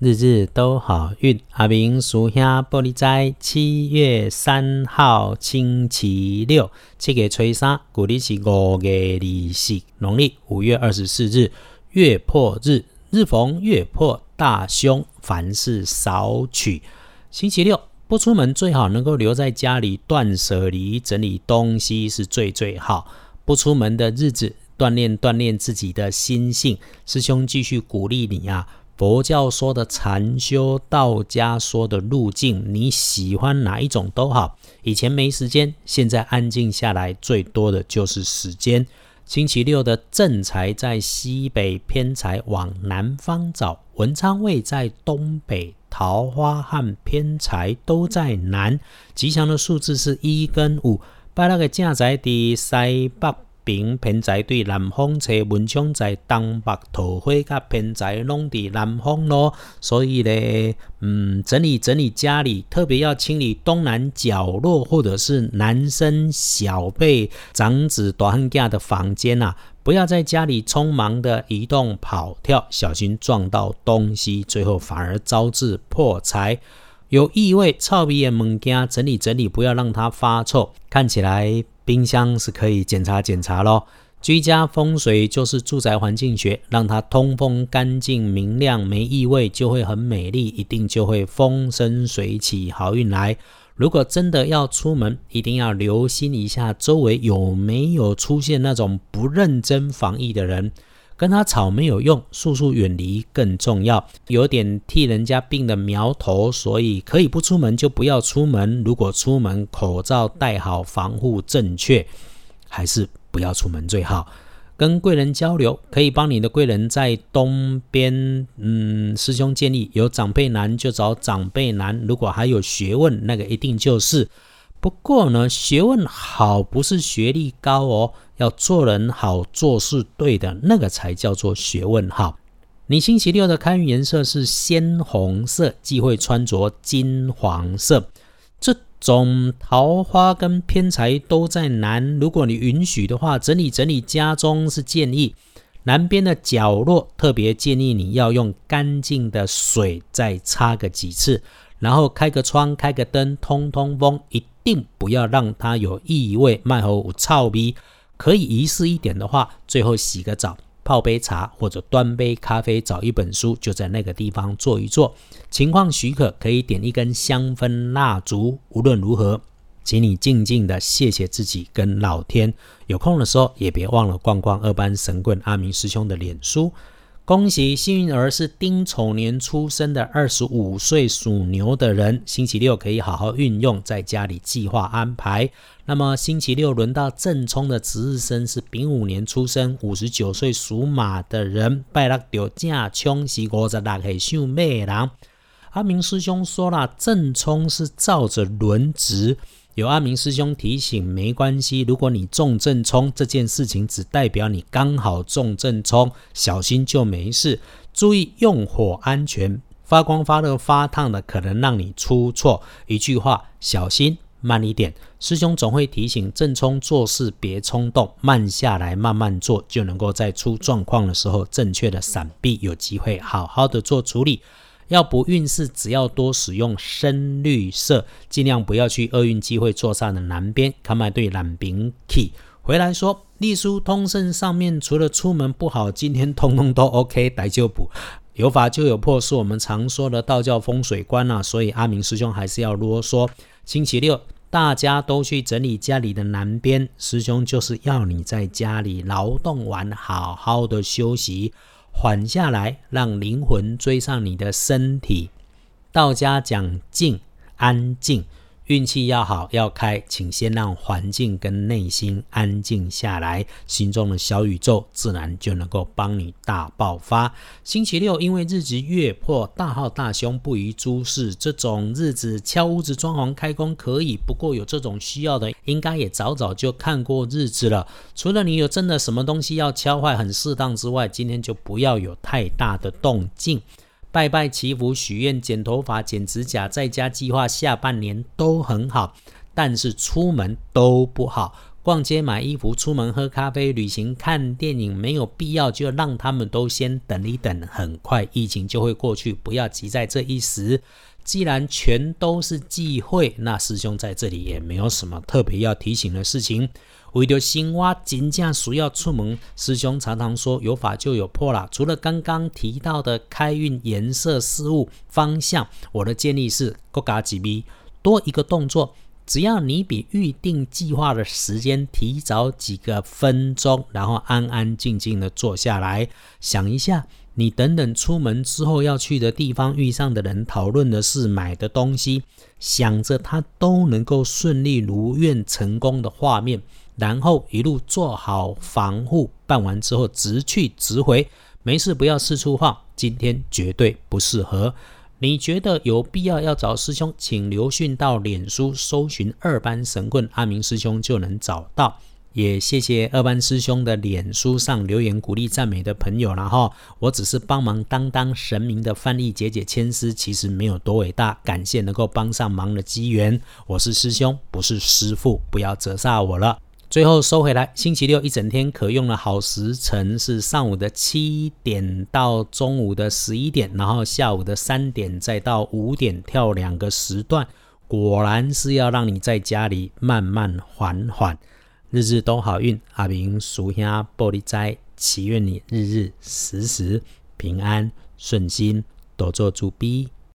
日日都好运。阿明属下玻璃斋，七月三号星期六，七月初三，古历是五月二四，农历五月二十四日，月破日，日逢月破大凶，凡事少取。星期六不出门，最好能够留在家里断舍离，整理东西是最最好。不出门的日子，锻炼锻炼自己的心性。师兄继续鼓励你啊。佛教说的禅修，道家说的路径，你喜欢哪一种都好。以前没时间，现在安静下来，最多的就是时间。星期六的正财在西北，偏财往南方找。文昌位在东北，桃花和偏财都在南。吉祥的数字是一跟五。把那个正财的西北。平偏财对南方车，文昌在东北，桃花甲偏财拢伫南方咯。所以咧，嗯，整理整理家里，特别要清理东南角落，或者是男生小辈、长子、大汉家的房间呐，不要在家里匆忙的移动跑跳，小心撞到东西，最后反而招致破财。有异味、臭味的物件，整理整理，不要让它发臭，看起来。冰箱是可以检查检查咯。居家风水就是住宅环境学，让它通风、干净、明亮、没异味，就会很美丽，一定就会风生水起，好运来。如果真的要出门，一定要留心一下周围有没有出现那种不认真防疫的人，跟他吵没有用，速速远离更重要。有点替人家病的苗头，所以可以不出门就不要出门。如果出门，口罩戴好，防护正确，还是不要出门最好。跟贵人交流，可以帮你的贵人在东边。嗯，师兄建议有长辈难就找长辈难。如果还有学问，那个一定就是。不过呢，学问好不是学历高哦，要做人好做事对的那个才叫做学问好。你星期六的开运颜色是鲜红色，忌讳穿着金黄色。这种桃花跟偏财都在南，如果你允许的话，整理整理家中是建议。南边的角落特别建议你要用干净的水再擦个几次，然后开个窗、开个灯，通通风一。定不要让它有异味，卖后有臭味。可以仪式一点的话，最后洗个澡，泡杯茶或者端杯咖啡，找一本书，就在那个地方坐一坐。情况许可，可以点一根香氛蜡烛。无论如何，请你静静的谢谢自己跟老天。有空的时候，也别忘了逛逛二班神棍阿明师兄的脸书。恭喜幸运儿是丁丑年出生的二十五岁属牛的人，星期六可以好好运用，在家里计划安排。那么星期六轮到正冲的值日生是丙午年出生五十九岁属马的人，拜六就正冲是五十六岁属马人。阿明师兄说了，正冲是照着轮值。有阿明师兄提醒，没关系。如果你中正冲这件事情，只代表你刚好中正冲，小心就没事。注意用火安全，发光发热发烫的可能让你出错。一句话，小心慢一点。师兄总会提醒正冲做事别冲动，慢下来慢慢做，就能够在出状况的时候正确的闪避，有机会好好的做处理。要补运势，只要多使用深绿色，尽量不要去厄运机会坐上的南边。看麦对蓝饼 key 回来说，隶书通胜上面除了出门不好，今天通通都 OK，来就补。有法就有破，是我们常说的道教风水观啊。所以阿明师兄还是要啰嗦。星期六大家都去整理家里的南边，师兄就是要你在家里劳动完，好好的休息。缓下来，让灵魂追上你的身体。道家讲静，安静。运气要好要开，请先让环境跟内心安静下来，心中的小宇宙自然就能够帮你大爆发。星期六因为日子月破，大号大凶不宜诸事，这种日子敲屋子装潢开工可以，不过有这种需要的，应该也早早就看过日子了。除了你有真的什么东西要敲坏很适当之外，今天就不要有太大的动静。拜拜祈福、许愿、剪头发、剪指甲，在家计划下半年都很好，但是出门都不好。逛街买衣服、出门喝咖啡、旅行看电影，没有必要就让他们都先等一等，很快疫情就会过去，不要急在这一时。既然全都是忌讳，那师兄在这里也没有什么特别要提醒的事情。为了青蛙金价需要出门，师兄常常说有法就有破啦。除了刚刚提到的开运颜色、事物方向，我的建议是各加几米，多一个动作。只要你比预定计划的时间提早几个分钟，然后安安静静的坐下来想一下。你等等出门之后要去的地方，遇上的人，讨论的是买的东西，想着他都能够顺利如愿成功的画面，然后一路做好防护，办完之后直去直回，没事不要四处晃，今天绝对不适合。你觉得有必要要找师兄，请留讯到脸书搜寻二班神棍阿明师兄就能找到。也谢谢二班师兄的脸书上留言鼓励赞美的朋友了哈，我只是帮忙当当神明的翻译解解签诗，其实没有多伟大，感谢能够帮上忙的机缘。我是师兄，不是师父，不要折煞我了。最后收回来，星期六一整天可用的好时辰是上午的七点到中午的十一点，然后下午的三点再到五点跳两个时段，果然是要让你在家里慢慢缓缓。日日都好运，阿明属下玻璃斋，祈愿你日日时时平安顺心，多做主逼。